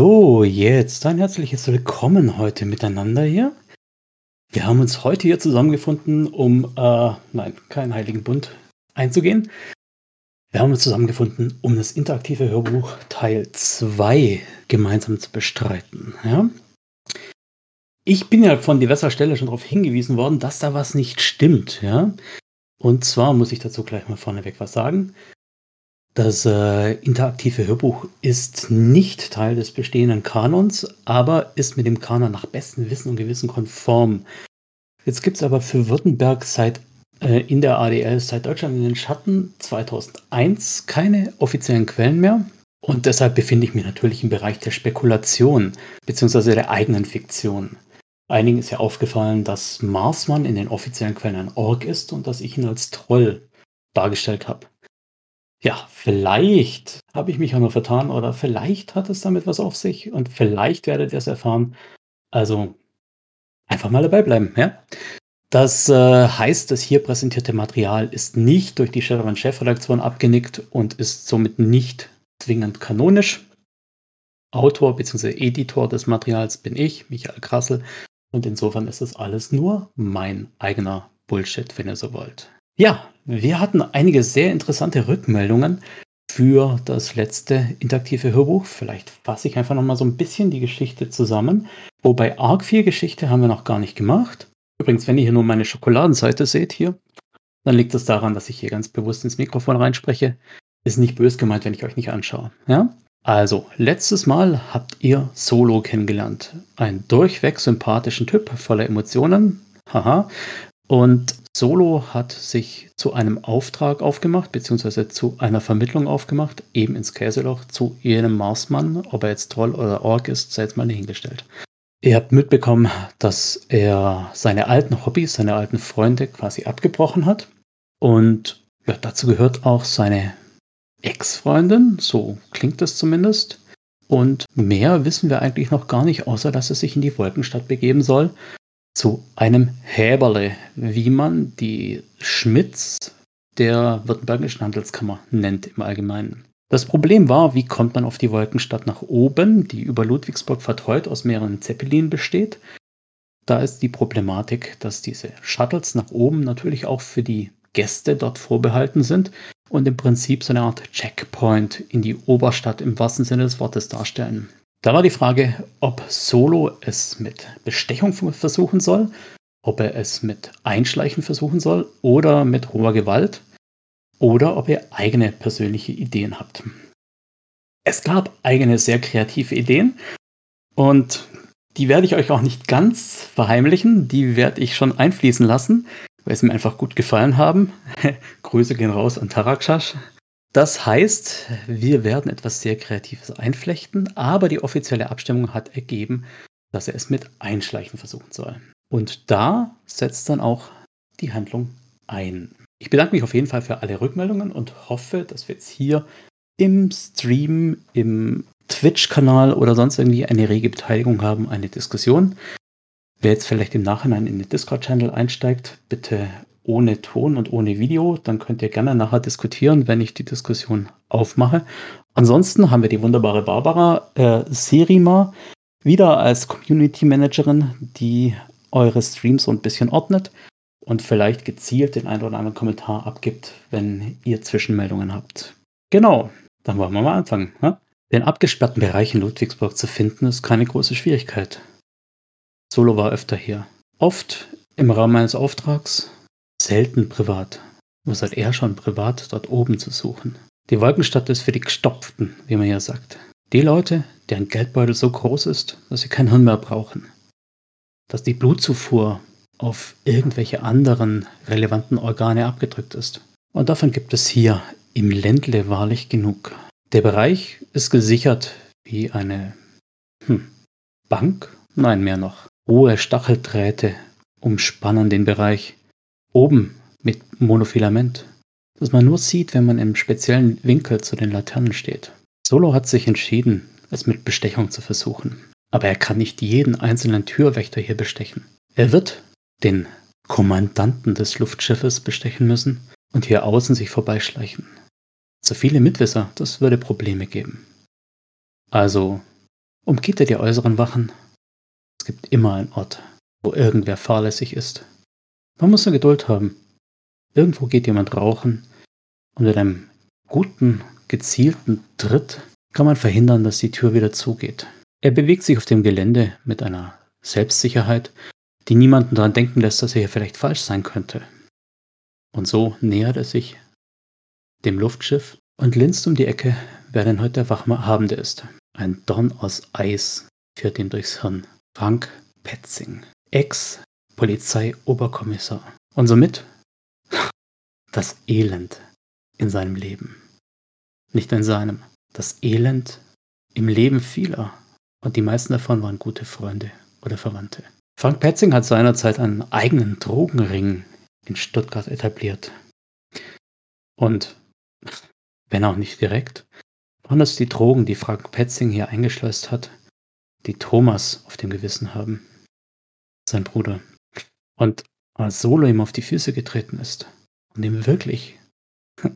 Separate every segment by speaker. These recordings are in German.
Speaker 1: So, jetzt ein herzliches Willkommen heute miteinander hier. Wir haben uns heute hier zusammengefunden, um, äh, nein, keinen Heiligen Bund einzugehen. Wir haben uns zusammengefunden, um das interaktive Hörbuch Teil 2 gemeinsam zu bestreiten. Ja? Ich bin ja von diverser Stelle schon darauf hingewiesen worden, dass da was nicht stimmt. Ja? Und zwar muss ich dazu gleich mal vorneweg was sagen. Das äh, interaktive Hörbuch ist nicht Teil des bestehenden Kanons, aber ist mit dem Kanon nach bestem Wissen und Gewissen konform. Jetzt gibt es aber für Württemberg seit äh, in der ADL seit Deutschland in den Schatten 2001 keine offiziellen Quellen mehr. Und deshalb befinde ich mich natürlich im Bereich der Spekulation bzw. der eigenen Fiktion. Einigen ist ja aufgefallen, dass Marsmann in den offiziellen Quellen ein Ork ist und dass ich ihn als Troll dargestellt habe. Ja, vielleicht habe ich mich auch nur vertan oder vielleicht hat es damit was auf sich und vielleicht werdet ihr es erfahren. Also einfach mal dabei bleiben, ja? Das äh, heißt, das hier präsentierte Material ist nicht durch die Shadowrun-Chefredaktion abgenickt und ist somit nicht zwingend kanonisch. Autor bzw. Editor des Materials bin ich, Michael Krassel, und insofern ist es alles nur mein eigener Bullshit, wenn ihr so wollt. Ja, wir hatten einige sehr interessante Rückmeldungen für das letzte interaktive Hörbuch. Vielleicht fasse ich einfach noch mal so ein bisschen die Geschichte zusammen. Wobei Arc 4 Geschichte haben wir noch gar nicht gemacht. Übrigens, wenn ihr hier nur meine Schokoladenseite seht hier, dann liegt das daran, dass ich hier ganz bewusst ins Mikrofon reinspreche. Ist nicht böse gemeint, wenn ich euch nicht anschaue. Ja? Also, letztes Mal habt ihr Solo kennengelernt. Ein durchweg sympathischen Typ voller Emotionen. Haha. Und Solo hat sich zu einem Auftrag aufgemacht, beziehungsweise zu einer Vermittlung aufgemacht, eben ins Käseloch zu jenem Marsmann. Ob er jetzt Troll oder Ork ist, sei jetzt mal dahingestellt. Ihr habt mitbekommen, dass er seine alten Hobbys, seine alten Freunde quasi abgebrochen hat. Und ja, dazu gehört auch seine Ex-Freundin, so klingt es zumindest. Und mehr wissen wir eigentlich noch gar nicht, außer dass er sich in die Wolkenstadt begeben soll, zu einem Häberle, wie man die Schmitz der Württembergischen Handelskammer nennt im Allgemeinen. Das Problem war, wie kommt man auf die Wolkenstadt nach oben, die über Ludwigsburg vertreut aus mehreren Zeppelinen besteht. Da ist die Problematik, dass diese Shuttles nach oben natürlich auch für die Gäste dort vorbehalten sind und im Prinzip so eine Art Checkpoint in die Oberstadt im wahrsten Sinne des Wortes darstellen. Da war die Frage, ob Solo es mit Bestechung versuchen soll, ob er es mit Einschleichen versuchen soll oder mit hoher Gewalt oder ob ihr eigene persönliche Ideen habt. Es gab eigene sehr kreative Ideen und die werde ich euch auch nicht ganz verheimlichen, die werde ich schon einfließen lassen, weil sie mir einfach gut gefallen haben. Grüße gehen raus an Tarakshash. Das heißt, wir werden etwas sehr Kreatives einflechten, aber die offizielle Abstimmung hat ergeben, dass er es mit Einschleichen versuchen soll. Und da setzt dann auch die Handlung ein. Ich bedanke mich auf jeden Fall für alle Rückmeldungen und hoffe, dass wir jetzt hier im Stream, im Twitch-Kanal oder sonst irgendwie eine rege Beteiligung haben, eine Diskussion. Wer jetzt vielleicht im Nachhinein in den Discord-Channel einsteigt, bitte ohne Ton und ohne Video, dann könnt ihr gerne nachher diskutieren, wenn ich die Diskussion aufmache. Ansonsten haben wir die wunderbare Barbara äh, Serima wieder als Community Managerin, die eure Streams so ein bisschen ordnet und vielleicht gezielt den einen oder anderen Kommentar abgibt, wenn ihr Zwischenmeldungen habt. Genau, dann wollen wir mal anfangen. Ne? Den abgesperrten Bereich in Ludwigsburg zu finden, ist keine große Schwierigkeit. Solo war öfter hier. Oft im Rahmen eines Auftrags, selten privat. Was hat er schon privat dort oben zu suchen? Die Wolkenstadt ist für die Gestopften, wie man ja sagt. Die Leute, deren Geldbeutel so groß ist, dass sie kein Hirn mehr brauchen. Dass die Blutzufuhr auf irgendwelche anderen relevanten Organe abgedrückt ist. Und davon gibt es hier im Ländle wahrlich genug. Der Bereich ist gesichert wie eine hm, Bank? Nein, mehr noch. Hohe Stacheldrähte umspannen den Bereich. Oben mit Monofilament, das man nur sieht, wenn man im speziellen Winkel zu den Laternen steht. Solo hat sich entschieden, es mit Bestechung zu versuchen. Aber er kann nicht jeden einzelnen Türwächter hier bestechen. Er wird den Kommandanten des Luftschiffes bestechen müssen und hier außen sich vorbeischleichen. Zu viele Mitwisser, das würde Probleme geben. Also umgeht er die äußeren Wachen. Es gibt immer einen Ort, wo irgendwer fahrlässig ist. Man muss nur Geduld haben. Irgendwo geht jemand rauchen und mit einem guten, gezielten Tritt kann man verhindern, dass die Tür wieder zugeht. Er bewegt sich auf dem Gelände mit einer Selbstsicherheit, die niemanden daran denken lässt, dass er hier vielleicht falsch sein könnte. Und so nähert er sich dem Luftschiff und linst um die Ecke, wer denn heute der Wachhabende ist. Ein Dorn aus Eis fährt ihm durchs Hirn. Frank Petzing, Ex-Polizeioberkommissar. Und somit das Elend in seinem Leben. Nicht in seinem. Das Elend im Leben vieler. Und die meisten davon waren gute Freunde oder Verwandte. Frank Petzing hat seinerzeit einen eigenen Drogenring in Stuttgart etabliert. Und wenn auch nicht direkt, waren es die Drogen, die Frank Petzing hier eingeschleust hat, die Thomas auf dem Gewissen haben. Sein Bruder. Und als Solo ihm auf die Füße getreten ist und ihm wirklich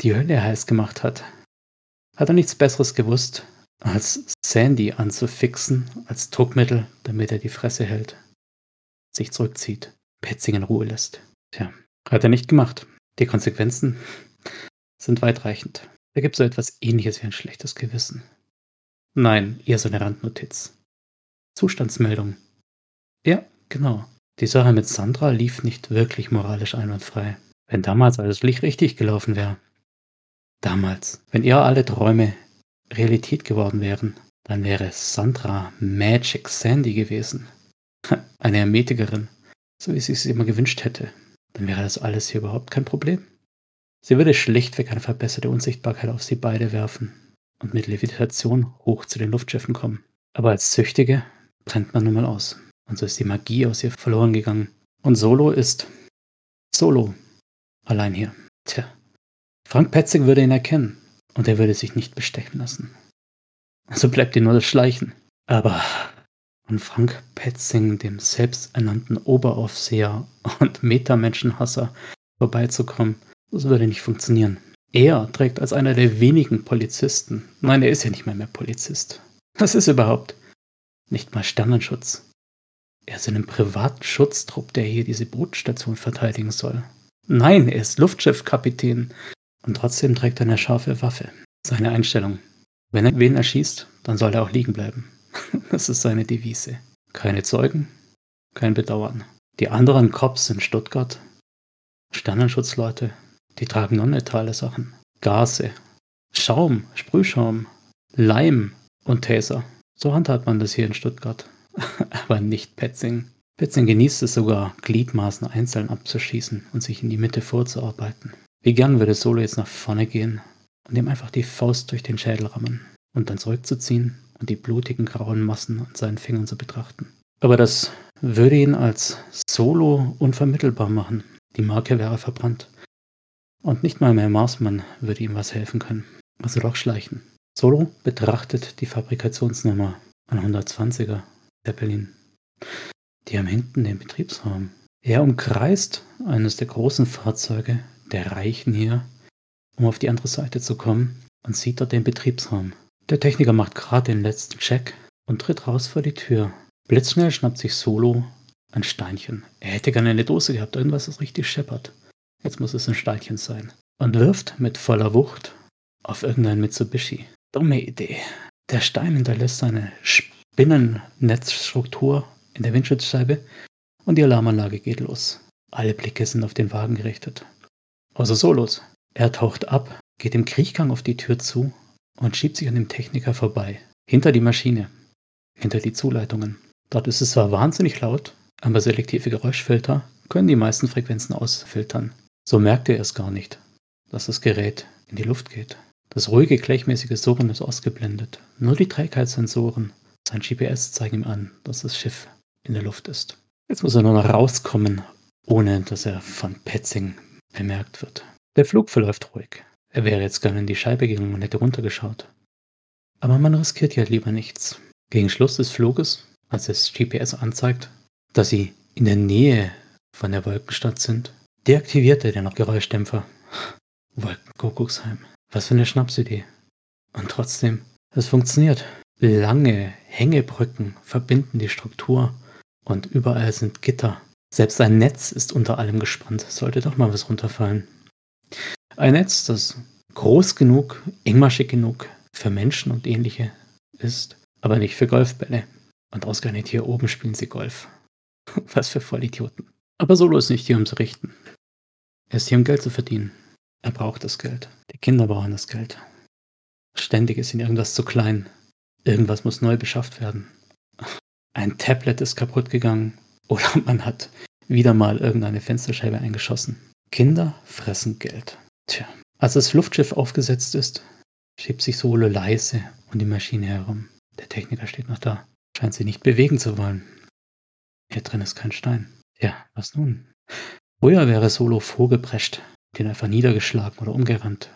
Speaker 1: die Hölle heiß gemacht hat, hat er nichts Besseres gewusst, als Sandy anzufixen als Druckmittel, damit er die Fresse hält, sich zurückzieht, Petzing in Ruhe lässt. Tja, hat er nicht gemacht. Die Konsequenzen sind weitreichend. Da gibt es so etwas ähnliches wie ein schlechtes Gewissen. Nein, eher so eine Randnotiz. Zustandsmeldung. Ja, genau. Die Sache mit Sandra lief nicht wirklich moralisch einwandfrei. Wenn damals alles richtig gelaufen wäre. Damals, wenn ihr alle Träume Realität geworden wären, dann wäre Sandra Magic Sandy gewesen. Eine Hermetikerin, so wie sie es immer gewünscht hätte. Dann wäre das alles hier überhaupt kein Problem. Sie würde schlichtweg eine verbesserte Unsichtbarkeit auf sie beide werfen und mit Levitation hoch zu den Luftschiffen kommen. Aber als Züchtige brennt man nun mal aus. Und so ist die Magie aus ihr verloren gegangen. Und Solo ist Solo. Allein hier. Tja. Frank Petzig würde ihn erkennen. Und er würde sich nicht bestechen lassen. Also bleibt ihm nur das Schleichen. Aber an Frank Petzing, dem selbsternannten Oberaufseher und Metamenschenhasser, vorbeizukommen, das würde nicht funktionieren. Er trägt als einer der wenigen Polizisten, nein, er ist ja nicht mal mehr Polizist. Was ist überhaupt? Nicht mal Sternenschutz. Er ist in einem privaten Schutztrupp, der hier diese Brutstation verteidigen soll. Nein, er ist Luftschiffkapitän und trotzdem trägt er eine scharfe Waffe. Seine Einstellung. Wenn er wen erschießt, dann soll er auch liegen bleiben. Das ist seine Devise. Keine Zeugen, kein Bedauern. Die anderen Cops in Stuttgart, Sternenschutzleute, die tragen non-letale Sachen. Gase, Schaum, Sprühschaum, Leim und Taser. So handhabt man das hier in Stuttgart. Aber nicht Petzing. Petzing genießt es sogar, Gliedmaßen einzeln abzuschießen und sich in die Mitte vorzuarbeiten. Wie gern würde Solo jetzt nach vorne gehen und ihm einfach die Faust durch den Schädel rammen und dann zurückzuziehen und die blutigen grauen Massen an seinen Fingern zu betrachten. Aber das würde ihn als Solo unvermittelbar machen. Die Marke wäre verbrannt. Und nicht mal mehr Marsmann würde ihm was helfen können. Also doch schleichen. Solo betrachtet die Fabrikationsnummer 120er Zeppelin. Die haben hinten den Betriebsraum. Er umkreist eines der großen Fahrzeuge, der Reichen hier, um auf die andere Seite zu kommen und sieht dort den Betriebsraum. Der Techniker macht gerade den letzten Check und tritt raus vor die Tür. Blitzschnell schnappt sich Solo ein Steinchen. Er hätte gerne eine Dose gehabt, irgendwas, das richtig scheppert. Jetzt muss es ein Steinchen sein. Und wirft mit voller Wucht auf irgendein Mitsubishi. Dumme Idee. Der Stein hinterlässt eine Spinnennetzstruktur in der Windschutzscheibe und die Alarmanlage geht los. Alle Blicke sind auf den Wagen gerichtet. Außer Solos. Er taucht ab, geht im Kriechgang auf die Tür zu und schiebt sich an dem Techniker vorbei. Hinter die Maschine. Hinter die Zuleitungen. Dort ist es zwar wahnsinnig laut, aber selektive Geräuschfilter können die meisten Frequenzen ausfiltern. So merkt er es gar nicht, dass das Gerät in die Luft geht. Das ruhige, gleichmäßige Surren ist ausgeblendet. Nur die Trägheitssensoren, sein GPS zeigen ihm an, dass das Schiff in der Luft ist. Jetzt muss er nur noch rauskommen, ohne dass er von Petzing bemerkt wird. Der Flug verläuft ruhig. Er wäre jetzt gerne in die Scheibe gegangen und hätte runtergeschaut. Aber man riskiert ja lieber nichts. Gegen Schluss des Fluges, als das GPS anzeigt, dass sie in der Nähe von der Wolkenstadt sind, deaktiviert er den noch Geräuschdämpfer. Wolkenkuckucksheim. Was für eine Schnapsidee. Und trotzdem, es funktioniert. Lange Hängebrücken verbinden die Struktur und überall sind Gitter. Selbst ein Netz ist unter allem gespannt. Sollte doch mal was runterfallen. Ein Netz, das groß genug, engmaschig genug für Menschen und ähnliche ist, aber nicht für Golfbälle. Und ausgerechnet hier oben spielen sie Golf. Was für Vollidioten. Aber Solo ist nicht hier, um zu richten. Er ist hier, um Geld zu verdienen. Er braucht das Geld. Die Kinder brauchen das Geld. Ständig ist ihnen irgendwas zu klein. Irgendwas muss neu beschafft werden. Ein Tablet ist kaputt gegangen. Oder man hat wieder mal irgendeine Fensterscheibe eingeschossen. Kinder fressen Geld. Tja, als das Luftschiff aufgesetzt ist, schiebt sich Solo leise um die Maschine herum. Der Techniker steht noch da. Scheint sie nicht bewegen zu wollen. Hier drin ist kein Stein. Ja, was nun? Früher wäre Solo vorgeprescht, den einfach niedergeschlagen oder umgerannt.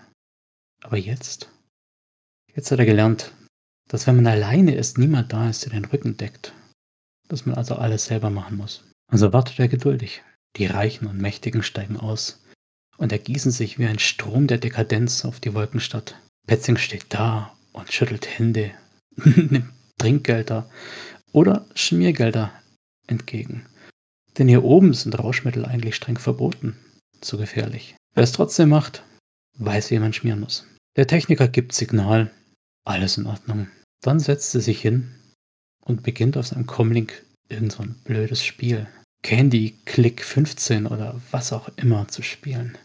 Speaker 1: Aber jetzt? Jetzt hat er gelernt, dass wenn man alleine ist, niemand da ist, der den Rücken deckt. Dass man also alles selber machen muss. Also wartet er geduldig. Die Reichen und Mächtigen steigen aus und ergießen sich wie ein Strom der Dekadenz auf die Wolkenstadt. Petzing steht da und schüttelt Hände, nimmt Trinkgelder oder Schmiergelder entgegen. Denn hier oben sind Rauschmittel eigentlich streng verboten. Zu gefährlich. Wer es trotzdem macht, weiß, wie man schmieren muss. Der Techniker gibt Signal. Alles in Ordnung. Dann setzt er sich hin und beginnt auf seinem Comlink irgend so ein blödes Spiel. Candy Click 15 oder was auch immer zu spielen.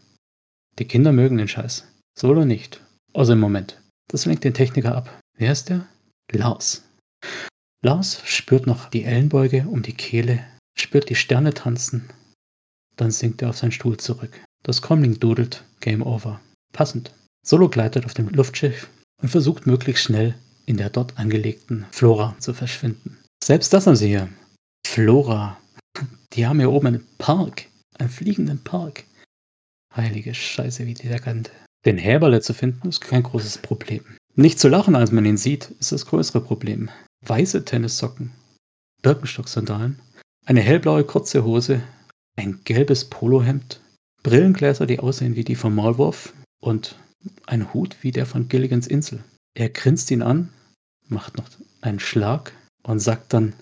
Speaker 1: Die Kinder mögen den Scheiß. Solo nicht. Außer im Moment. Das lenkt den Techniker ab. Wer ist der? Lars. Lars spürt noch die Ellenbeuge um die Kehle, spürt die Sterne tanzen. Dann sinkt er auf seinen Stuhl zurück. Das Comlink dudelt. Game over. Passend. Solo gleitet auf dem Luftschiff und versucht möglichst schnell in der dort angelegten Flora zu verschwinden. Selbst das haben sie hier. Flora. Die haben hier oben einen Park. Einen fliegenden Park. Heilige Scheiße, wie dekadent. Den Häberle zu finden ist kein großes Problem. Nicht zu lachen, als man ihn sieht, ist das größere Problem. Weiße Tennissocken, Birkenstock-Sandalen, eine hellblaue kurze Hose, ein gelbes Polohemd, Brillengläser, die aussehen wie die von Maulwurf und ein Hut wie der von Gilligans Insel. Er grinst ihn an, macht noch einen Schlag und sagt dann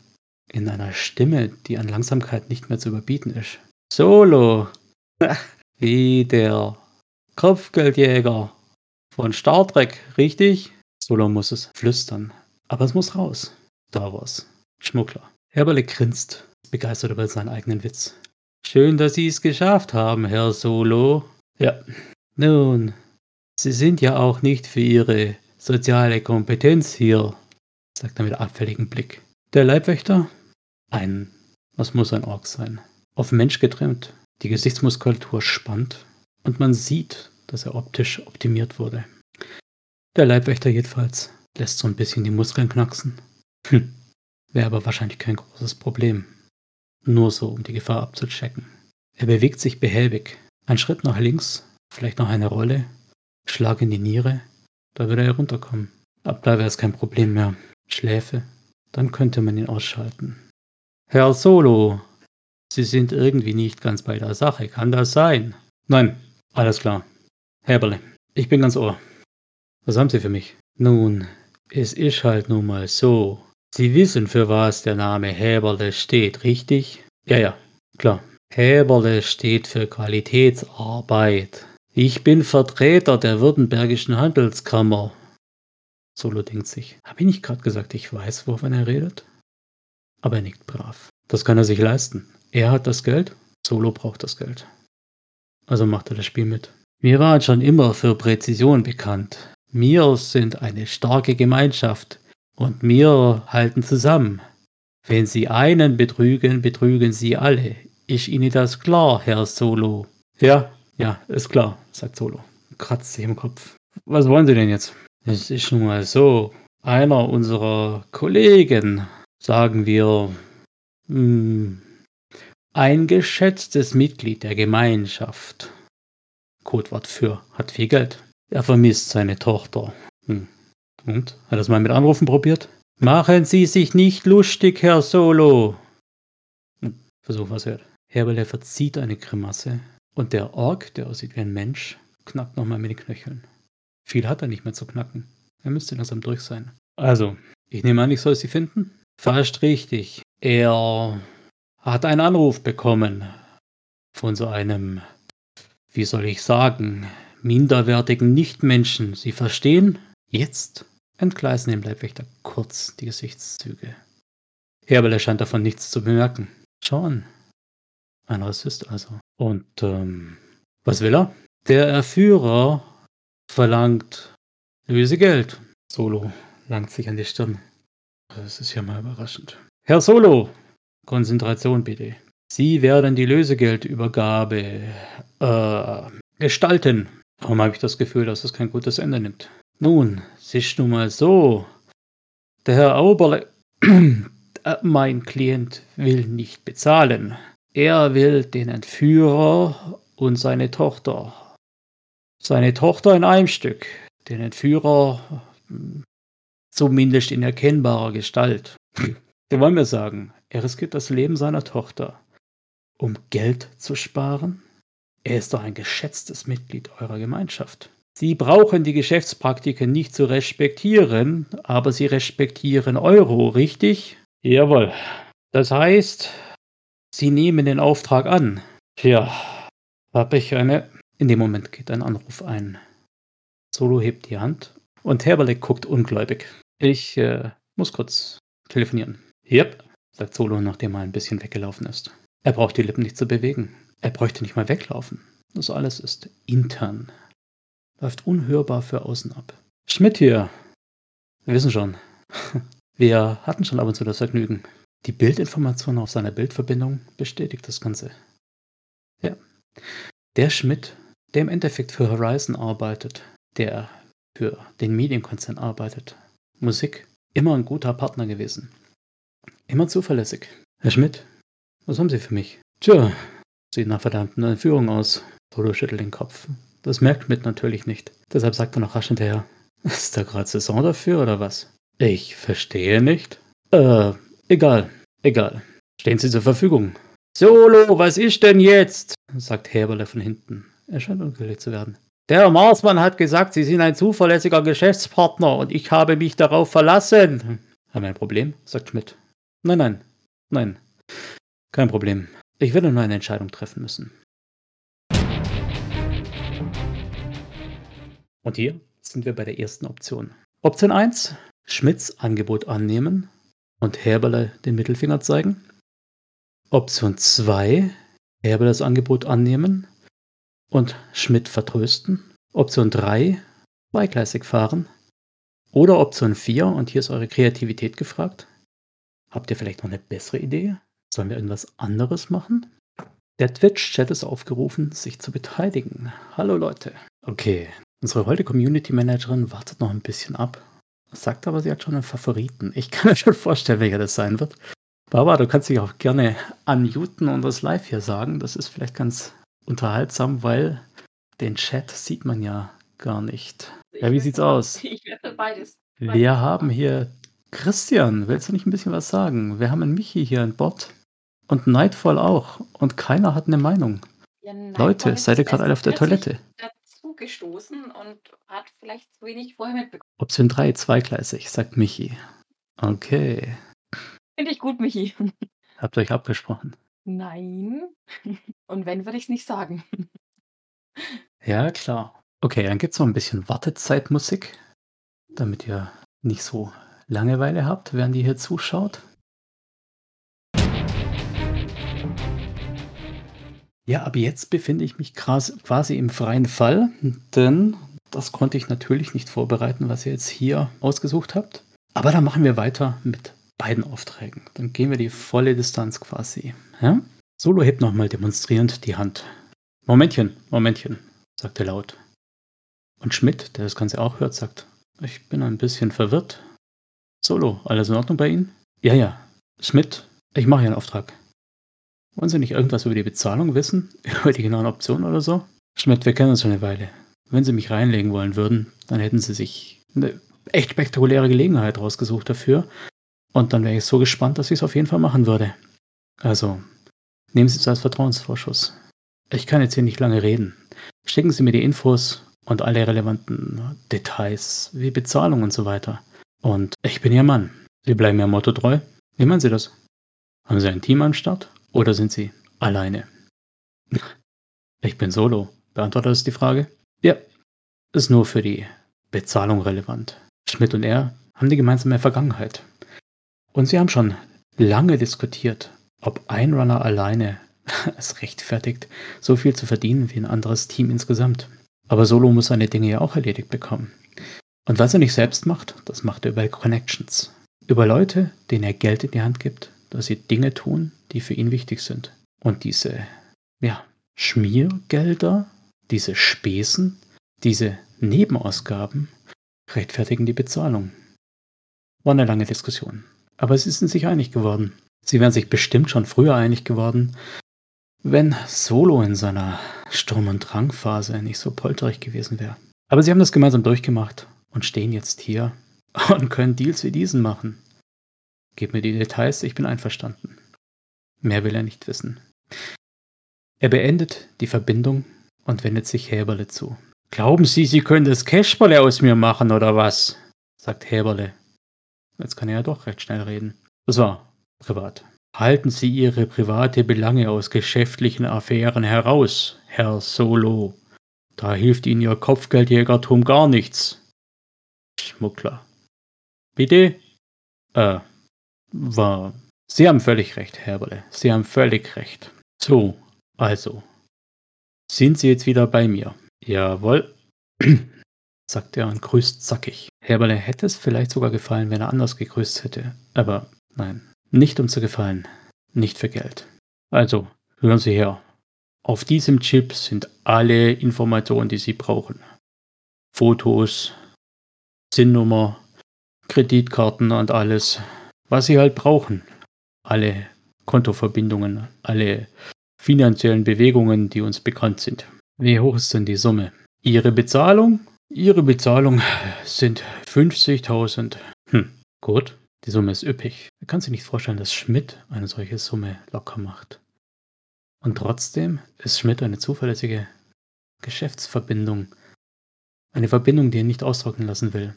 Speaker 1: in einer Stimme, die an Langsamkeit nicht mehr zu überbieten ist: Solo! Wie der Kopfgeldjäger von Star Trek, richtig? Solo muss es flüstern. Aber es muss raus. Da war's. Schmuggler. Herberle grinst, begeistert über seinen eigenen Witz. Schön, dass Sie es geschafft haben, Herr Solo. Ja. Nun, Sie sind ja auch nicht für Ihre soziale Kompetenz hier, sagt er mit abfälligem Blick. Der Leibwächter? Ein, was muss ein Ork sein? Auf Mensch getrimmt, die Gesichtsmuskulatur spannt und man sieht, dass er optisch optimiert wurde. Der Leibwächter jedenfalls lässt so ein bisschen die Muskeln knacksen. Hm, wäre aber wahrscheinlich kein großes Problem. Nur so, um die Gefahr abzuchecken. Er bewegt sich behäbig. Ein Schritt nach links, vielleicht noch eine Rolle, Schlag in die Niere, da würde er runterkommen. Ab da wäre es kein Problem mehr. Schläfe, dann könnte man ihn ausschalten. Herr Solo, Sie sind irgendwie nicht ganz bei der Sache. Kann das sein? Nein, alles klar. Heberle, ich bin ganz ohr. Was haben Sie für mich? Nun, es ist halt nun mal so. Sie wissen, für was der Name Häberle steht, richtig? Ja, ja, klar. Häberle steht für Qualitätsarbeit. Ich bin Vertreter der Württembergischen Handelskammer. Solo denkt sich, habe ich nicht gerade gesagt, ich weiß, wovon er redet? Aber er nickt brav. Das kann er sich leisten. Er hat das Geld, Solo braucht das Geld. Also macht er das Spiel mit. Wir waren schon immer für Präzision bekannt. Wir sind eine starke Gemeinschaft und wir halten zusammen. Wenn Sie einen betrügen, betrügen Sie alle. Ist Ihnen das klar, Herr Solo? Ja, ja, ist klar, sagt Solo. Kratzt sich im Kopf. Was wollen Sie denn jetzt? Es ist nun mal so. Einer unserer Kollegen, sagen wir, hm, ein geschätztes Mitglied der Gemeinschaft. Codewort für hat viel Geld. Er vermisst seine Tochter. Hm. Und? Hat er es mal mit Anrufen probiert? Machen Sie sich nicht lustig, Herr Solo. Hm. Versuch was hört. Herbele verzieht eine Grimasse. Und der Ork, der aussieht wie ein Mensch, knackt nochmal mit den Knöcheln. Viel hat er nicht mehr zu knacken. Er müsste langsam durch sein. Also, ich nehme an, ich soll sie finden? Fast richtig. Er hat einen Anruf bekommen von so einem, wie soll ich sagen, minderwertigen Nichtmenschen. Sie verstehen? Jetzt entgleisen dem Leibwächter kurz die Gesichtszüge. Herbele scheint davon nichts zu bemerken. An. Ein Rassist also. Und ähm, was will er? Der Erführer verlangt Lösegeld. Solo langt sich an die Stirn. Das ist ja mal überraschend. Herr Solo, Konzentration bitte. Sie werden die Lösegeldübergabe äh, gestalten. Warum habe ich das Gefühl, dass es kein gutes Ende nimmt? Nun, es ist nun mal so. Der Herr Auberle, äh, mein Klient will nicht bezahlen. Er will den Entführer und seine Tochter. Seine Tochter in einem Stück. Den Entführer hm, zumindest in erkennbarer Gestalt. Wir wollen mir sagen, er riskiert das Leben seiner Tochter, um Geld zu sparen? Er ist doch ein geschätztes Mitglied eurer Gemeinschaft. Sie brauchen die Geschäftspraktiken nicht zu respektieren, aber sie respektieren Euro, richtig? Jawohl. Das heißt, Sie nehmen den Auftrag an. Tja, hab ich eine. In dem Moment geht ein Anruf ein. Solo hebt die Hand und Herberleck guckt ungläubig. Ich äh, muss kurz telefonieren. Yep, sagt Solo, nachdem er ein bisschen weggelaufen ist. Er braucht die Lippen nicht zu bewegen. Er bräuchte nicht mal weglaufen. Das alles ist intern. Läuft unhörbar für außen ab. Schmidt hier. Wir wissen schon. Wir hatten schon ab und zu das Vergnügen. Die Bildinformation auf seiner Bildverbindung bestätigt das Ganze. Ja. Der Schmidt, der im Endeffekt für Horizon arbeitet, der für den Medienkonzern arbeitet. Musik, immer ein guter Partner gewesen. Immer zuverlässig. Herr Schmidt, was haben Sie für mich? Tja, sieht nach verdammten Führung aus. Toto schüttelt den Kopf. Das merkt Schmidt natürlich nicht. Deshalb sagt er noch rasch hinterher. Ist da gerade Saison dafür oder was? Ich verstehe nicht. Äh, egal, egal. Stehen Sie zur Verfügung. Solo, was ist denn jetzt? sagt Heberle von hinten. Er scheint ungeduldig zu werden. Der Marsmann hat gesagt, Sie sind ein zuverlässiger Geschäftspartner und ich habe mich darauf verlassen. Haben wir ein Problem? sagt Schmidt. Nein, nein, nein. Kein Problem. Ich werde nur eine Entscheidung treffen müssen. Und hier sind wir bei der ersten Option. Option 1. Schmidts Angebot annehmen und Herberle den Mittelfinger zeigen. Option 2. Herberle das Angebot annehmen und Schmidt vertrösten. Option 3. Zweigleisig fahren. Oder Option 4, und hier ist eure Kreativität gefragt. Habt ihr vielleicht noch eine bessere Idee? Sollen wir irgendwas anderes machen? Der Twitch-Chat ist aufgerufen, sich zu beteiligen. Hallo Leute. Okay, unsere heute Community Managerin wartet noch ein bisschen ab. Sagt aber, sie hat schon einen Favoriten. Ich kann mir schon vorstellen, welcher das sein wird. Barbara, du kannst dich auch gerne unmuten und das live hier sagen. Das ist vielleicht ganz unterhaltsam, weil den Chat sieht man ja gar nicht. Ich ja, wie sieht's aus? Ich werde beides. beides. Wir haben hier Christian. Willst du nicht ein bisschen was sagen? Wir haben einen Michi hier an Bord und Nightfall auch. Und keiner hat eine Meinung. Ja, Leute, seid ihr gerade alle auf der Toilette?
Speaker 2: Gestoßen und hat vielleicht zu wenig vorher mitbekommen.
Speaker 1: Option 3, zweigleisig, sagt Michi. Okay.
Speaker 2: Finde ich gut, Michi.
Speaker 1: Habt ihr euch abgesprochen?
Speaker 2: Nein. Und wenn, würde ich es nicht sagen.
Speaker 1: Ja, klar. Okay, dann gibt es noch ein bisschen Wartezeitmusik, damit ihr nicht so Langeweile habt, während ihr hier zuschaut. Ja, aber jetzt befinde ich mich quasi im freien Fall, denn das konnte ich natürlich nicht vorbereiten, was ihr jetzt hier ausgesucht habt. Aber dann machen wir weiter mit beiden Aufträgen. Dann gehen wir die volle Distanz quasi. Ja? Solo hebt nochmal demonstrierend die Hand. Momentchen, Momentchen, sagt er laut. Und Schmidt, der das Ganze auch hört, sagt, ich bin ein bisschen verwirrt. Solo, alles in Ordnung bei Ihnen? Ja, ja. Schmidt, ich mache hier einen Auftrag. Wollen Sie nicht irgendwas über die Bezahlung wissen? Über die genauen Optionen oder so? Schmidt, wir kennen uns schon eine Weile. Wenn Sie mich reinlegen wollen würden, dann hätten Sie sich eine echt spektakuläre Gelegenheit rausgesucht dafür. Und dann wäre ich so gespannt, dass ich es auf jeden Fall machen würde. Also, nehmen Sie es als Vertrauensvorschuss. Ich kann jetzt hier nicht lange reden. Schicken Sie mir die Infos und alle relevanten Details, wie Bezahlung und so weiter. Und ich bin Ihr Mann. Sie bleiben Ihrem Motto treu. Wie meinen Sie das? Haben Sie ein Team am Start oder sind Sie alleine? Ich bin solo. Beantwortet das die Frage? Ja. Ist nur für die Bezahlung relevant. Schmidt und er haben die gemeinsame Vergangenheit. Und sie haben schon lange diskutiert, ob ein Runner alleine es rechtfertigt, so viel zu verdienen wie ein anderes Team insgesamt. Aber Solo muss seine Dinge ja auch erledigt bekommen. Und was er nicht selbst macht, das macht er über Connections. Über Leute, denen er Geld in die Hand gibt, dass sie Dinge tun, die für ihn wichtig sind. Und diese, ja, Schmiergelder, diese Spesen, diese Nebenausgaben rechtfertigen die Bezahlung. War eine lange Diskussion. Aber sie sind sich einig geworden. Sie wären sich bestimmt schon früher einig geworden, wenn Solo in seiner Sturm- und Drangphase nicht so polterig gewesen wäre. Aber sie haben das gemeinsam durchgemacht und stehen jetzt hier und können Deals wie diesen machen. Gib mir die Details, ich bin einverstanden. Mehr will er nicht wissen. Er beendet die Verbindung und wendet sich Häberle zu. Glauben Sie, Sie können das Cashballe aus mir machen, oder was? sagt Häberle. Jetzt kann er ja doch recht schnell reden. War privat. Halten Sie Ihre private Belange aus geschäftlichen Affären heraus, Herr Solo. Da hilft Ihnen Ihr Kopfgeldjägertum gar nichts. Schmuggler. Bitte? Äh, war. Sie haben völlig recht, Herberle. Sie haben völlig recht. So, also. Sind Sie jetzt wieder bei mir? Jawohl, sagt er und grüßt zackig. Herberle hätte es vielleicht sogar gefallen, wenn er anders gegrüßt hätte. Aber nein, nicht um zu gefallen, nicht für Geld. Also, hören Sie her. Auf diesem Chip sind alle Informationen, die Sie brauchen. Fotos, SIN-Nummer, Kreditkarten und alles, was Sie halt brauchen. Alle Kontoverbindungen, alle finanziellen Bewegungen, die uns bekannt sind. Wie hoch ist denn die Summe? Ihre Bezahlung? Ihre Bezahlung sind 50.000. Hm, gut. Die Summe ist üppig. Man kann sich nicht vorstellen, dass Schmidt eine solche Summe locker macht. Und trotzdem ist Schmidt eine zuverlässige Geschäftsverbindung. Eine Verbindung, die er nicht austrocknen lassen will.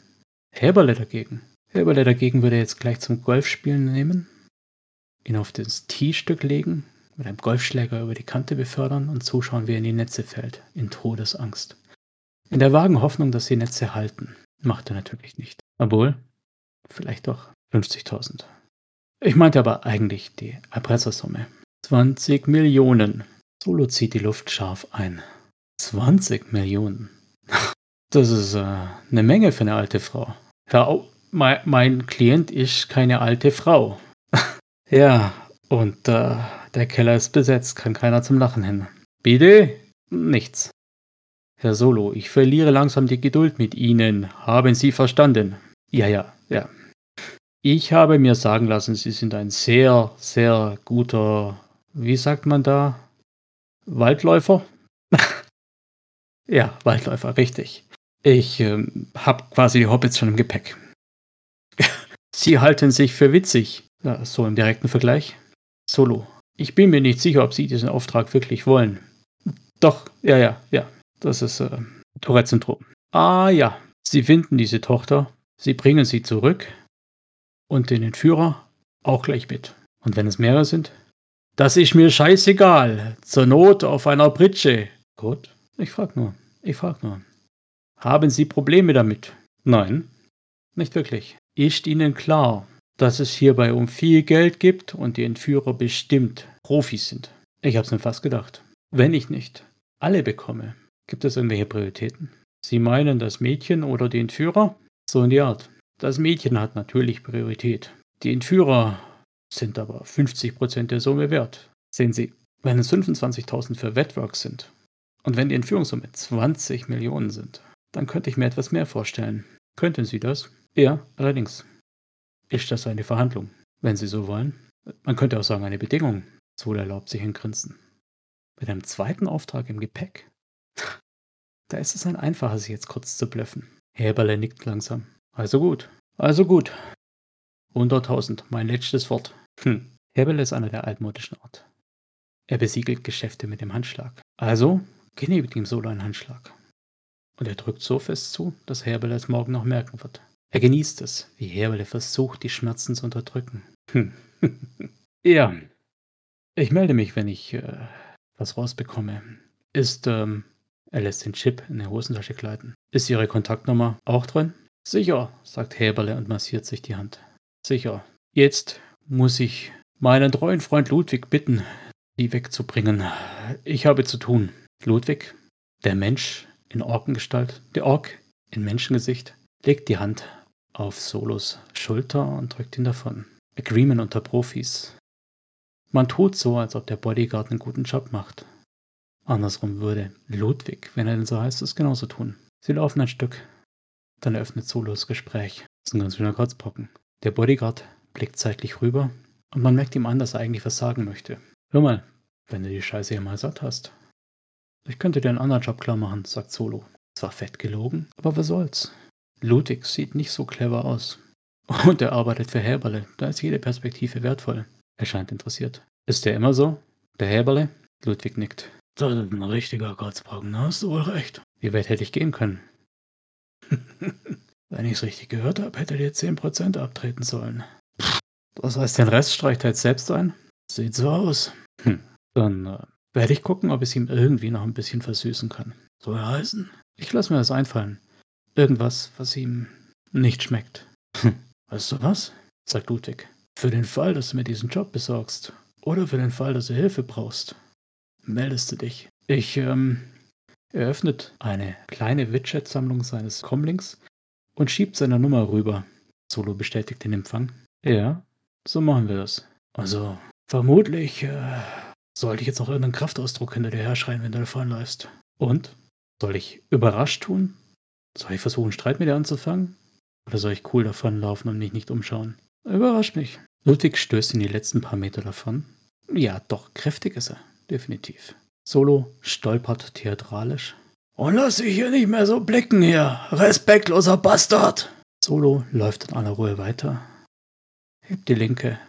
Speaker 1: Heberle dagegen. Heberle dagegen würde er jetzt gleich zum Golfspielen nehmen, ihn auf das T-Stück legen, mit einem Golfschläger über die Kante befördern und zuschauen, wie er in die Netze fällt, in Todesangst. In der vagen Hoffnung, dass die Netze halten. Macht er natürlich nicht. Obwohl, vielleicht doch 50.000. Ich meinte aber eigentlich die Erpressersumme. 20 Millionen. Solo zieht die Luft scharf ein. 20 Millionen. Das ist äh, eine Menge für eine alte Frau. Ja, mein, mein Klient ist keine alte Frau. ja, und äh, der Keller ist besetzt, kann keiner zum Lachen hin. Bitte? Nichts. Herr Solo, ich verliere langsam die Geduld mit Ihnen. Haben Sie verstanden? Ja, ja, ja. Ich habe mir sagen lassen, Sie sind ein sehr, sehr guter, wie sagt man da? Waldläufer? ja, Waldläufer, richtig. Ich ähm, habe quasi die Hobbits schon im Gepäck. Sie halten sich für witzig. Ja, so im direkten Vergleich. Solo. Ich bin mir nicht sicher, ob Sie diesen Auftrag wirklich wollen. Doch, ja, ja, ja. Das ist äh, Tourette-Syndrom. Ah ja, Sie finden diese Tochter, Sie bringen sie zurück und den Entführer auch gleich mit. Und wenn es mehrere sind? Das ist mir scheißegal. Zur Not auf einer Pritsche. Gut, ich frag nur. Ich frag nur. Haben Sie Probleme damit? Nein, nicht wirklich. Ist Ihnen klar, dass es hierbei um viel Geld gibt und die Entführer bestimmt Profis sind? Ich hab's mir fast gedacht. Wenn ich nicht alle bekomme, gibt es irgendwelche Prioritäten? Sie meinen das Mädchen oder den Entführer? So in die Art. Das Mädchen hat natürlich Priorität. Die Entführer sind aber 50% der Summe wert. Sehen Sie, wenn es 25.000 für Wetworks sind und wenn die Entführungssumme 20 Millionen sind, dann könnte ich mir etwas mehr vorstellen. Könnten Sie das? Ja, allerdings. Ist das eine Verhandlung, wenn Sie so wollen? Man könnte auch sagen, eine Bedingung. So erlaubt sich ein Grinsen. Mit einem zweiten Auftrag im Gepäck? Da ist es ein einfacher, sich jetzt kurz zu blöffen. Heberle nickt langsam. Also gut, also gut. 100.000, mein letztes Wort. Hm. Heberle ist einer der altmodischen Art. Er besiegelt Geschäfte mit dem Handschlag. Also genehmigt ihm Solo einen Handschlag. Und er drückt so fest zu, dass Herbel es morgen noch merken wird. Er genießt es, wie Herbele versucht, die Schmerzen zu unterdrücken. Hm. ja. Ich melde mich, wenn ich äh, was rausbekomme. Ist, ähm, er lässt den Chip in der Hosentasche gleiten. Ist Ihre Kontaktnummer auch drin? Sicher, sagt Heberle und massiert sich die Hand. Sicher. Jetzt muss ich meinen treuen Freund Ludwig bitten, die wegzubringen. Ich habe zu tun. Ludwig, der Mensch in Orkengestalt, der Ork in Menschengesicht, legt die Hand auf Solos Schulter und drückt ihn davon. Agreement unter Profis. Man tut so, als ob der Bodyguard einen guten Job macht. Andersrum würde Ludwig, wenn er denn so heißt, es genauso tun. Sie laufen ein Stück. Dann eröffnet Solos Gespräch. Das ist ein ganz schöner Kotzbrocken. Der Bodyguard blickt zeitlich rüber und man merkt ihm an, dass er eigentlich was sagen möchte. Hör mal, wenn du die Scheiße hier mal satt hast. Ich könnte dir einen anderen Job klar machen, sagt Solo. Zwar fett gelogen, aber was soll's. Ludwig sieht nicht so clever aus. Und er arbeitet für Häberle, da ist jede Perspektive wertvoll. Er scheint interessiert. Ist der immer so? Der Häberle? Ludwig nickt. Das ist ein richtiger Kotzbrocken, hast du wohl recht. Wie weit hätte ich gehen können? Wenn ich es richtig gehört habe, hätte dir 10% abtreten sollen. Das heißt, den Rest streicht er jetzt selbst ein? Sieht so aus. Hm. Dann äh, werde ich gucken, ob es ihm irgendwie noch ein bisschen versüßen kann. Soll heißen? Ich lasse mir das einfallen. Irgendwas, was ihm nicht schmeckt. Hm. Weißt du was? sagt Ludwig. Für den Fall, dass du mir diesen Job besorgst, oder für den Fall, dass du Hilfe brauchst, meldest du dich. Ich, ähm, eröffnet eine kleine Widget-Sammlung seines Comlinks und schiebt seine Nummer rüber. Solo bestätigt den Empfang. Ja, so machen wir das. Also, vermutlich äh, sollte ich jetzt noch irgendeinen Kraftausdruck hinter dir herschreien, wenn du davonläufst. Und? Soll ich überrascht tun? Soll ich versuchen, Streit mit dir anzufangen? Oder soll ich cool davonlaufen und mich nicht umschauen? Überrascht mich. Ludwig stößt in die letzten paar Meter davon. Ja, doch, kräftig ist er. Definitiv. Solo stolpert theatralisch. Und lass dich hier nicht mehr so blicken hier, respektloser Bastard! Solo läuft in aller Ruhe weiter, hebt die linke,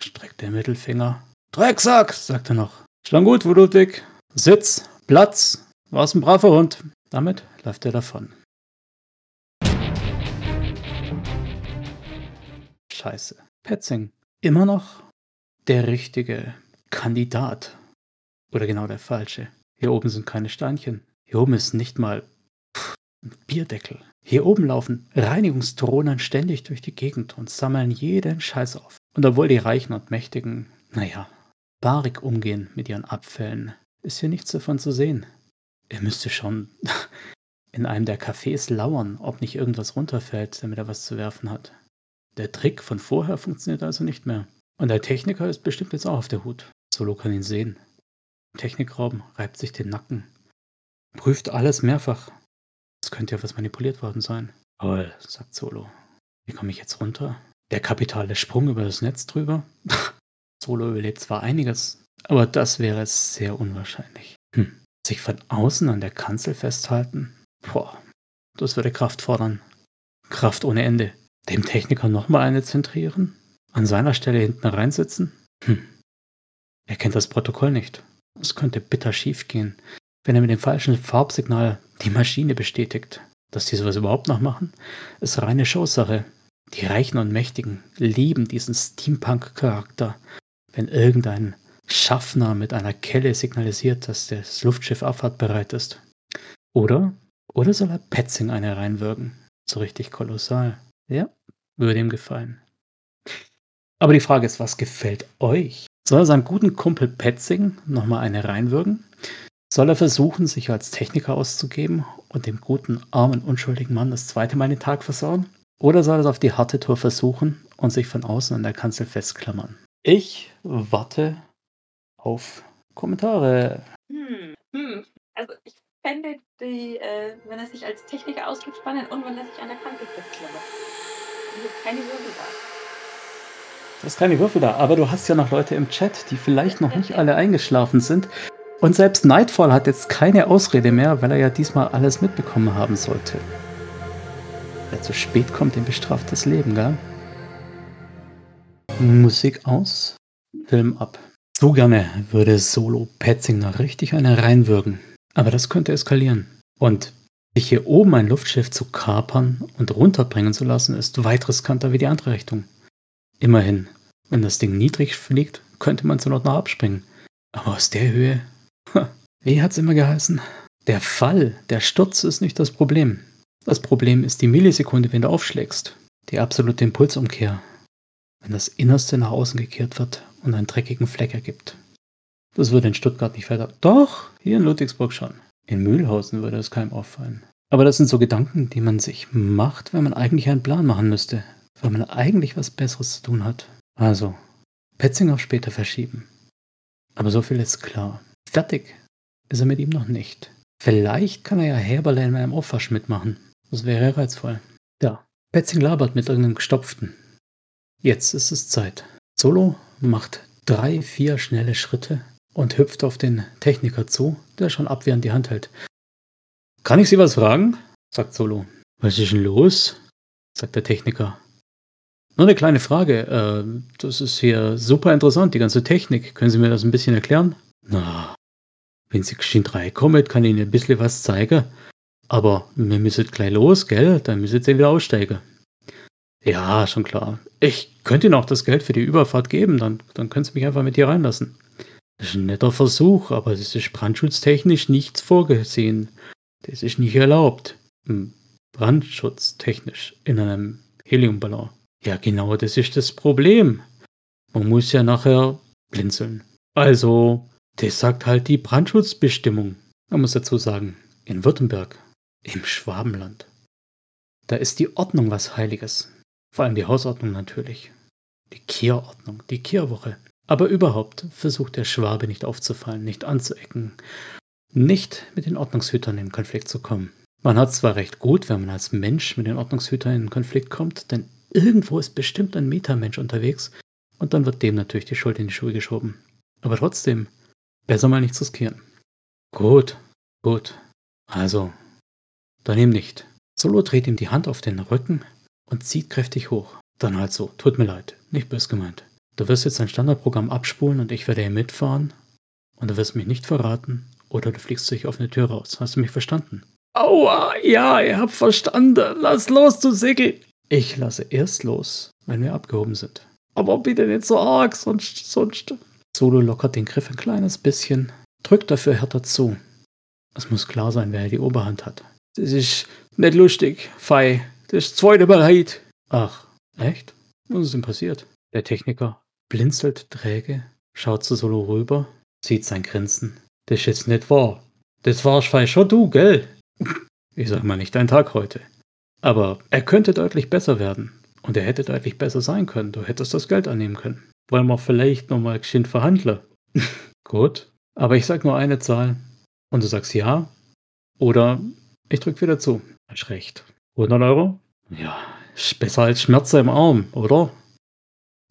Speaker 1: streckt den Mittelfinger. Drecksack, sagt er noch. Schon gut, Ludwig. Sitz, Platz, war's ein braver Hund. Damit läuft er davon. Scheiße. Petzing. Immer noch der richtige Kandidat. Oder genau der falsche. Hier oben sind keine Steinchen. Hier oben ist nicht mal pff, ein Bierdeckel. Hier oben laufen Reinigungsdrohnen ständig durch die Gegend und sammeln jeden Scheiß auf. Und obwohl die Reichen und Mächtigen, naja, barig umgehen mit ihren Abfällen, ist hier nichts davon zu sehen. Er müsste schon in einem der Cafés lauern, ob nicht irgendwas runterfällt, damit er was zu werfen hat. Der Trick von vorher funktioniert also nicht mehr. Und der Techniker ist bestimmt jetzt auch auf der Hut. Solo kann ihn sehen. Technikraum reibt sich den Nacken. Prüft alles mehrfach. Es könnte ja was manipuliert worden sein. Toll, sagt Solo. Wie komme ich jetzt runter? Der kapitale Sprung über das Netz drüber? Solo überlebt zwar einiges, aber das wäre sehr unwahrscheinlich. Hm. Sich von außen an der Kanzel festhalten? Boah, das würde Kraft fordern. Kraft ohne Ende. Dem Techniker nochmal eine zentrieren? An seiner Stelle hinten reinsitzen? Hm. Er kennt das Protokoll nicht. Es könnte bitter schief gehen, wenn er mit dem falschen Farbsignal die Maschine bestätigt. Dass die sowas überhaupt noch machen, ist reine Showsache. Die Reichen und Mächtigen lieben diesen Steampunk-Charakter. Wenn irgendein Schaffner mit einer Kelle signalisiert, dass das Luftschiff abfahrtbereit ist. Oder, oder soll er Petzing eine reinwirken? So richtig kolossal. Ja, würde ihm gefallen. Aber die Frage ist, was gefällt euch? Soll er seinem guten Kumpel Petzing nochmal eine reinwirken? Soll er versuchen, sich als Techniker auszugeben und dem guten, armen, unschuldigen Mann das zweite Mal den Tag versauen? Oder soll er es auf die harte Tour versuchen und sich von außen an der Kanzel festklammern? Ich warte auf Kommentare.
Speaker 2: Hm, hm. Also ich fände die, äh, wenn er sich als Techniker ausdrückt, spannend und wenn er sich an der Kanzel festklammert. Also keine Würfel da.
Speaker 1: Du hast keine Würfel da, aber du hast ja noch Leute im Chat, die vielleicht noch nicht alle eingeschlafen sind. Und selbst Nightfall hat jetzt keine Ausrede mehr, weil er ja diesmal alles mitbekommen haben sollte. Wer zu spät kommt, den bestraft das Leben, gell? Musik aus, Film ab. So gerne würde Solo Petzinger richtig eine reinwürgen. Aber das könnte eskalieren. Und Sich hier oben ein Luftschiff zu kapern und runterbringen zu lassen, ist weit riskanter wie die andere Richtung. Immerhin, wenn das Ding niedrig fliegt, könnte man zur Not noch abspringen. Aber aus der Höhe, wie hat's immer geheißen? Der Fall, der Sturz ist nicht das Problem. Das Problem ist die Millisekunde, wenn du aufschlägst. Die absolute Impulsumkehr. Wenn das Innerste nach außen gekehrt wird und einen dreckigen Fleck ergibt. Das würde in Stuttgart nicht weiter. Doch, hier in Ludwigsburg schon. In Mühlhausen würde es keinem auffallen. Aber das sind so Gedanken, die man sich macht, wenn man eigentlich einen Plan machen müsste. Wenn man eigentlich was Besseres zu tun hat. Also, Petzing auf später verschieben. Aber so viel ist klar. Fertig ist er mit ihm noch nicht. Vielleicht kann er ja Heberlein in meinem Aufwasch mitmachen. Das wäre reizvoll. Ja, Petzing labert mit irgendeinem Gestopften. Jetzt ist es Zeit. Solo macht drei, vier schnelle Schritte und hüpft auf den Techniker zu, der schon abwehrend die Hand hält. Kann ich Sie was fragen? sagt Solo. Was ist denn los? sagt der Techniker. Nur eine kleine Frage. Äh, das ist hier super interessant, die ganze Technik. Können Sie mir das ein bisschen erklären? Na, wenn Sie geschwind reinkommen, kann ich Ihnen ein bisschen was zeigen. Aber wir müssen gleich los, gell? Dann müssen Sie wieder aussteigen. Ja, schon klar. Ich könnte Ihnen auch das Geld für die Überfahrt geben, dann, dann können Sie mich einfach mit hier reinlassen. Das ist ein netter Versuch, aber das ist brandschutztechnisch nichts vorgesehen. Das ist nicht erlaubt. Hm, brandschutztechnisch in einem Heliumballon. Ja, genau, das ist das Problem. Man muss ja nachher blinzeln. Also, das sagt halt die Brandschutzbestimmung. Man muss dazu sagen, in Württemberg, im Schwabenland. Da ist die Ordnung was Heiliges. Vor allem die Hausordnung natürlich. Die Kehrordnung, die Kehrwoche. Aber überhaupt versucht der Schwabe nicht aufzufallen, nicht anzuecken, nicht mit den Ordnungshütern in Konflikt zu kommen. Man hat zwar recht gut, wenn man als Mensch mit den Ordnungshütern in Konflikt kommt, denn irgendwo ist bestimmt ein Metamensch unterwegs und dann wird dem natürlich die Schuld in die Schuhe geschoben. Aber trotzdem, besser mal nichts riskieren. Gut, gut. Also, dann ihm nicht. Solo dreht ihm die Hand auf den Rücken und zieht kräftig hoch. Dann halt so, tut mir leid, nicht bös gemeint. Du wirst jetzt dein Standardprogramm abspulen und ich werde hier mitfahren. Und du wirst mich nicht verraten oder du fliegst durch offene Tür raus. Hast du mich verstanden? Aua, ja, ihr habt verstanden. Lass los, du Segel. Ich lasse erst los, wenn wir abgehoben sind. Aber bitte nicht so arg, sonst, sonst. Solo lockert den Griff ein kleines bisschen, drückt dafür härter zu. Es muss klar sein, wer die Oberhand hat. Das ist nicht lustig, Fei. Das ist zweite bereit. Ach, echt? Was ist denn passiert? Der Techniker blinzelt träge, schaut zu Solo rüber, sieht sein Grinsen. Das ist nicht wahr. Das warst fei schon du, gell? Ich sag mal nicht dein Tag heute. Aber er könnte deutlich besser werden. Und er hätte deutlich besser sein können. Du hättest das Geld annehmen können. Wollen wir vielleicht nochmal geschwind verhandeln? Gut. Aber ich sag nur eine Zahl. Und du sagst ja. Oder ich drück wieder zu. Hast recht. 100 Euro? Ja, ist besser als Schmerzen im Arm, oder?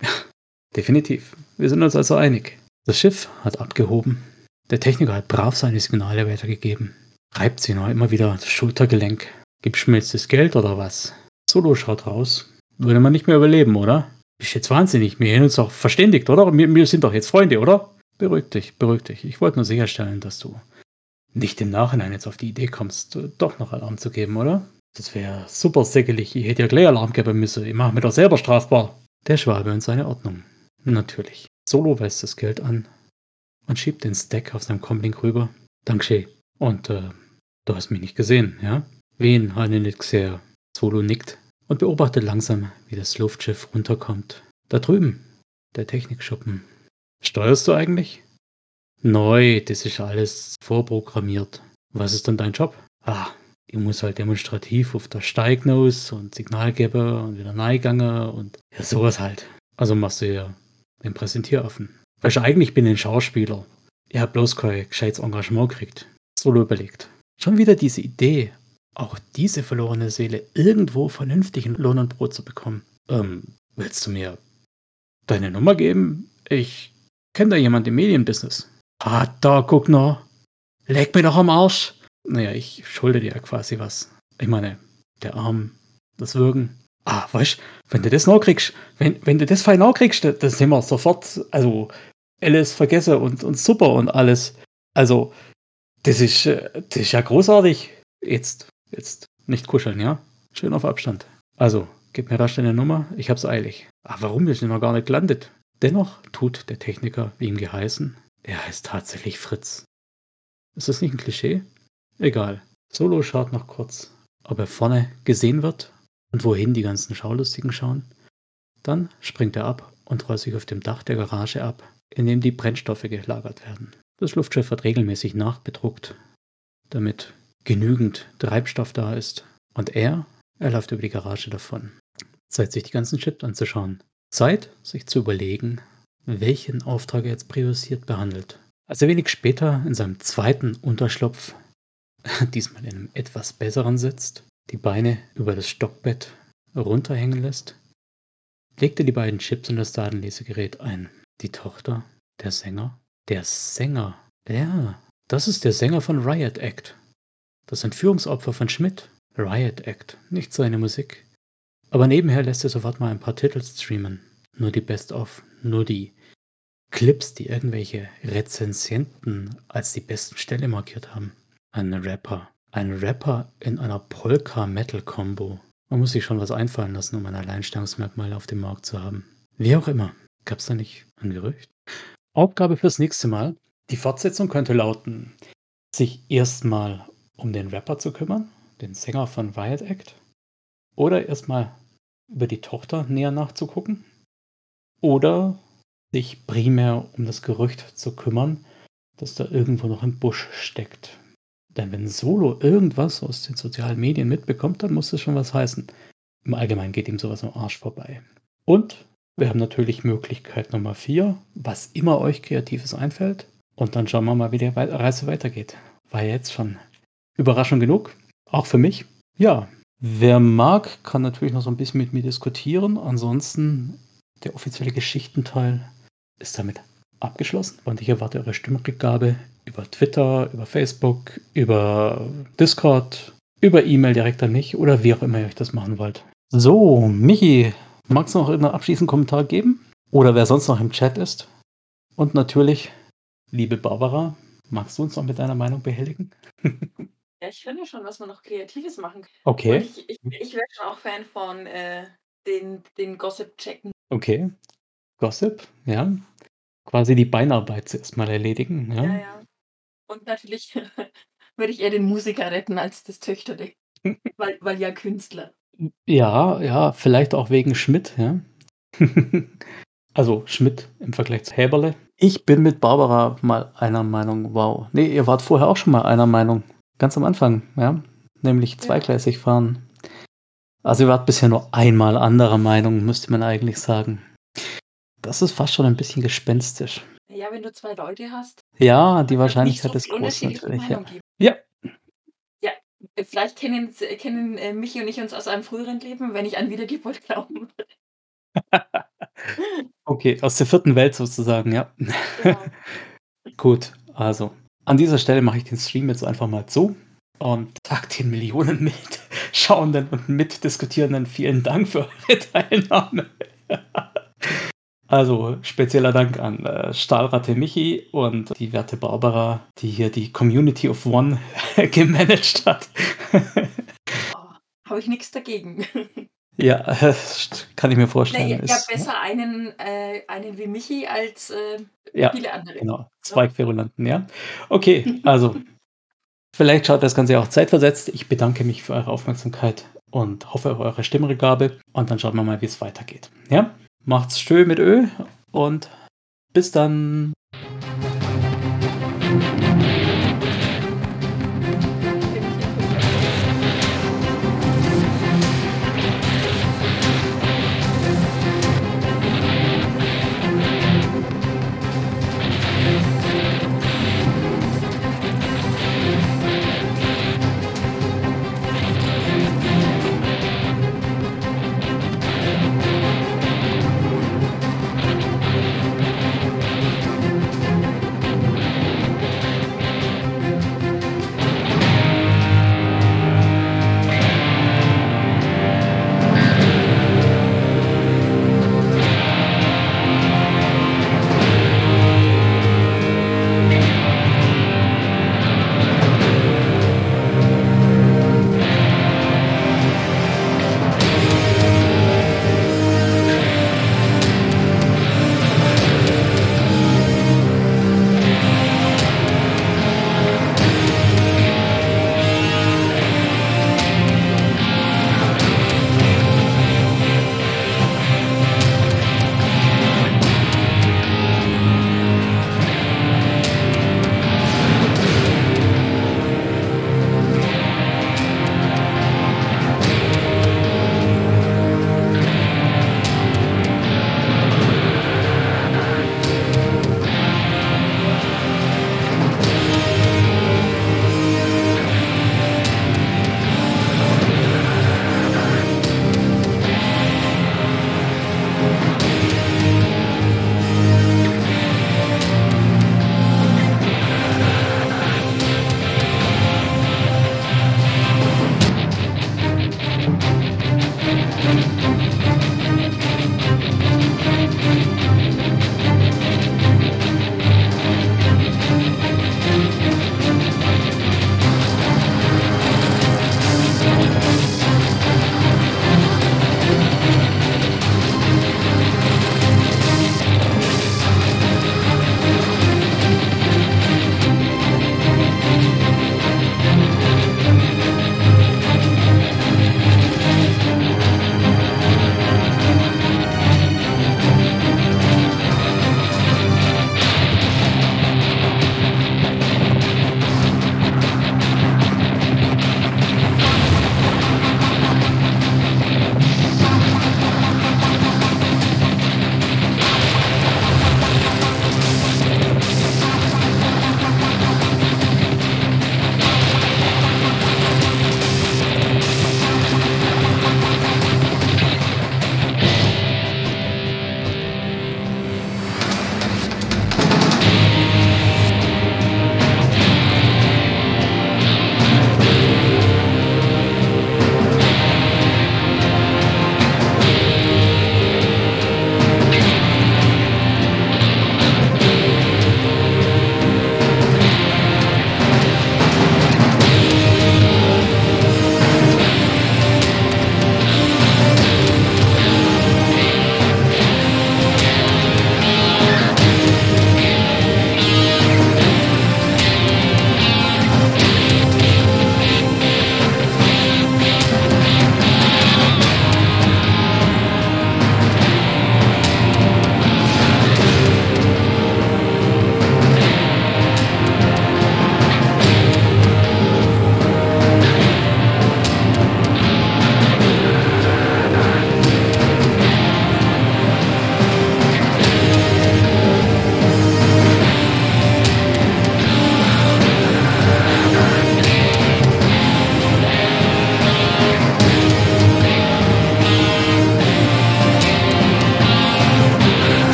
Speaker 1: Definitiv. Wir sind uns also einig. Das Schiff hat abgehoben. Der Techniker hat brav seine Signale weitergegeben. Reibt sie noch immer wieder das Schultergelenk. Jetzt das Geld oder was? Solo schaut raus. Würde man nicht mehr überleben, oder? Bist jetzt wahnsinnig. Wir haben uns doch verständigt, oder? Wir, wir sind doch jetzt Freunde, oder? Beruhig dich, beruhig dich. Ich wollte nur sicherstellen, dass du nicht im Nachhinein jetzt auf die Idee kommst, doch noch Alarm zu geben, oder? Das wäre super säckelig. Ich hätte ja gleich Alarm geben müssen. Ich mache mir doch selber strafbar. Der Schwabe und seine Ordnung. Natürlich. Solo weist das Geld an und schiebt den Stack auf seinem Comlink rüber. Danke. Und äh, du hast mich nicht gesehen, ja? Wen gesehen? Solo nickt und beobachtet langsam, wie das Luftschiff runterkommt. Da drüben, der Technikschuppen. Steuerst du eigentlich? Neu, das ist alles vorprogrammiert. Was ist dann dein Job? Ah, ich muss halt demonstrativ auf der Steignose und Signal geben und wieder neigangen und ja, sowas halt. Also machst du ja den Präsentieraffen. Weil ich eigentlich bin ein Schauspieler. Ich hab bloß kein gescheites Engagement gekriegt. Solo überlegt. Schon wieder diese Idee, auch diese verlorene Seele irgendwo vernünftigen Lohn und Brot zu bekommen. Ähm, willst du mir deine Nummer geben? Ich kenne da jemand im Medienbusiness. Ah, da, guck noch. Leg mir doch am Arsch. Naja, ich schulde dir quasi was. Ich meine, der Arm, das Würgen. Ah, weißt wenn du das noch kriegst, wenn, wenn du das fein noch kriegst, dann sind wir sofort, also, alles vergessen und, und super und alles. Also, das ist, das ist ja großartig. Jetzt Jetzt nicht kuscheln, ja? Schön auf Abstand. Also, gib mir rasch deine Nummer, ich hab's eilig. Ah, warum? Wir sind noch gar nicht gelandet. Dennoch tut der Techniker, wie ihm geheißen, er heißt tatsächlich Fritz. Ist das nicht ein Klischee? Egal. Solo schaut noch kurz, ob er vorne gesehen wird und wohin die ganzen Schaulustigen schauen. Dann springt er ab und rollt sich auf dem Dach der Garage ab, in dem die Brennstoffe gelagert werden. Das Luftschiff wird regelmäßig nachbedruckt, damit genügend Treibstoff da ist. Und er, er läuft über die Garage davon. Zeit, sich die ganzen Chips anzuschauen. Zeit, sich zu überlegen, welchen Auftrag er jetzt priorisiert behandelt. Als er wenig später in seinem zweiten Unterschlupf, diesmal in einem etwas besseren sitzt, die Beine über das Stockbett runterhängen lässt, legte die beiden Chips in das Datenlesegerät ein. Die Tochter, der Sänger, der Sänger, ja, das ist der Sänger von Riot Act. Das Entführungsopfer von Schmidt. Riot Act, nicht seine Musik. Aber nebenher lässt er sofort mal ein paar Titel streamen. Nur die Best-of, nur die Clips, die irgendwelche Rezensienten als die besten Stelle markiert haben. Ein Rapper. Ein Rapper in einer Polka-Metal-Kombo. Man muss sich schon was einfallen lassen, um ein Alleinstellungsmerkmal auf dem Markt zu haben. Wie auch immer. Gab es da nicht ein Gerücht? Aufgabe fürs nächste Mal. Die Fortsetzung könnte lauten, sich erstmal um den Rapper zu kümmern, den Sänger von Riot Act, oder erstmal über die Tochter näher nachzugucken, oder sich primär um das Gerücht zu kümmern, das da irgendwo noch im Busch steckt. Denn wenn Solo irgendwas aus den sozialen Medien mitbekommt, dann muss das schon was heißen. Im Allgemeinen geht ihm sowas am Arsch vorbei. Und wir haben natürlich Möglichkeit Nummer 4, was immer euch Kreatives einfällt. Und dann schauen wir mal, wie die Reise weitergeht. War jetzt schon Überraschung genug, auch für mich. Ja, wer mag, kann natürlich noch so ein bisschen mit mir diskutieren. Ansonsten, der offizielle Geschichtenteil ist damit abgeschlossen und ich erwarte eure Stimmrückgabe über Twitter, über Facebook, über Discord, über E-Mail direkt an mich oder wie auch immer ihr euch das machen wollt. So, Michi, magst du noch einen abschließenden Kommentar geben? Oder wer sonst noch im Chat ist? Und natürlich, liebe Barbara, magst du uns noch mit deiner Meinung behelligen?
Speaker 2: Ja, ich finde schon, was man noch Kreatives machen kann.
Speaker 1: Okay.
Speaker 2: Und ich, ich, ich wäre schon auch Fan von äh, den, den Gossip-Checken.
Speaker 1: Okay. Gossip, ja. Quasi die Beinarbeit zuerst mal erledigen. Ja,
Speaker 2: Ja, ja. Und natürlich würde ich eher den Musiker retten als das Töchterding. weil, weil ja Künstler.
Speaker 1: ja, ja, vielleicht auch wegen Schmidt, ja. also Schmidt im Vergleich zu Häberle. Ich bin mit Barbara mal einer Meinung, wow. Nee, ihr wart vorher auch schon mal einer Meinung. Ganz am Anfang, ja. Nämlich zweigleisig fahren. Also ihr wart bisher nur einmal anderer Meinung, müsste man eigentlich sagen. Das ist fast schon ein bisschen gespenstisch.
Speaker 2: Ja, wenn du zwei Leute hast.
Speaker 1: Ja, die Wahrscheinlichkeit
Speaker 2: so
Speaker 1: ist groß
Speaker 2: unterschiedliche
Speaker 1: natürlich. Ja. Ja,
Speaker 2: Ja, vielleicht kennen, kennen äh, Michi und ich uns aus einem früheren Leben, wenn ich an Wiedergeburt glauben würde.
Speaker 1: okay, aus der vierten Welt sozusagen, ja.
Speaker 2: Genau.
Speaker 1: Gut, also an dieser Stelle mache ich den Stream jetzt einfach mal zu und sage den Millionen Mitschauenden und Mitdiskutierenden vielen Dank für eure Teilnahme. Also spezieller Dank an äh, Stahlratte Michi und die werte Barbara, die hier die Community of One gemanagt hat.
Speaker 2: Oh, Habe ich nichts dagegen.
Speaker 1: ja, kann ich mir
Speaker 2: Nee,
Speaker 1: vorstellen.
Speaker 2: ja,
Speaker 1: ist,
Speaker 2: besser einen, äh, einen wie Michi als äh,
Speaker 1: Ja,
Speaker 2: viele andere.
Speaker 1: Genau, zwei Querulanten, ja. Okay, also vielleicht schaut das Ganze auch zeitversetzt. Ich bedanke mich für eure Aufmerksamkeit und hoffe auf eure Stimmrückgabe. Und dann schauen wir mal, wie es weitergeht. Ja, macht's schön mit Ö und bis dann.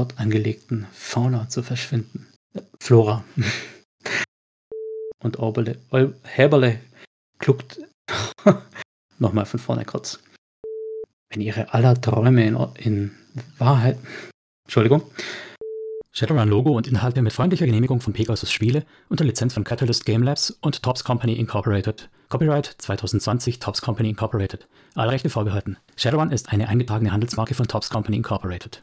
Speaker 3: Dort angelegten Fauna zu verschwinden. Äh, Flora. Und Orberle, Herberle kluckt nochmal von vorne kurz. Wenn ihre aller Träume in, in Wahrheit. Entschuldigung.
Speaker 1: Shadowrun-Logo und Inhalte mit freundlicher Genehmigung von Pegasus Spiele unter Lizenz von Catalyst Game Labs und Tops Company Incorporated. Copyright 2020 Tops Company Incorporated. Alle Rechte vorbehalten. Shadowrun ist eine eingetragene Handelsmarke von Tops Company Incorporated.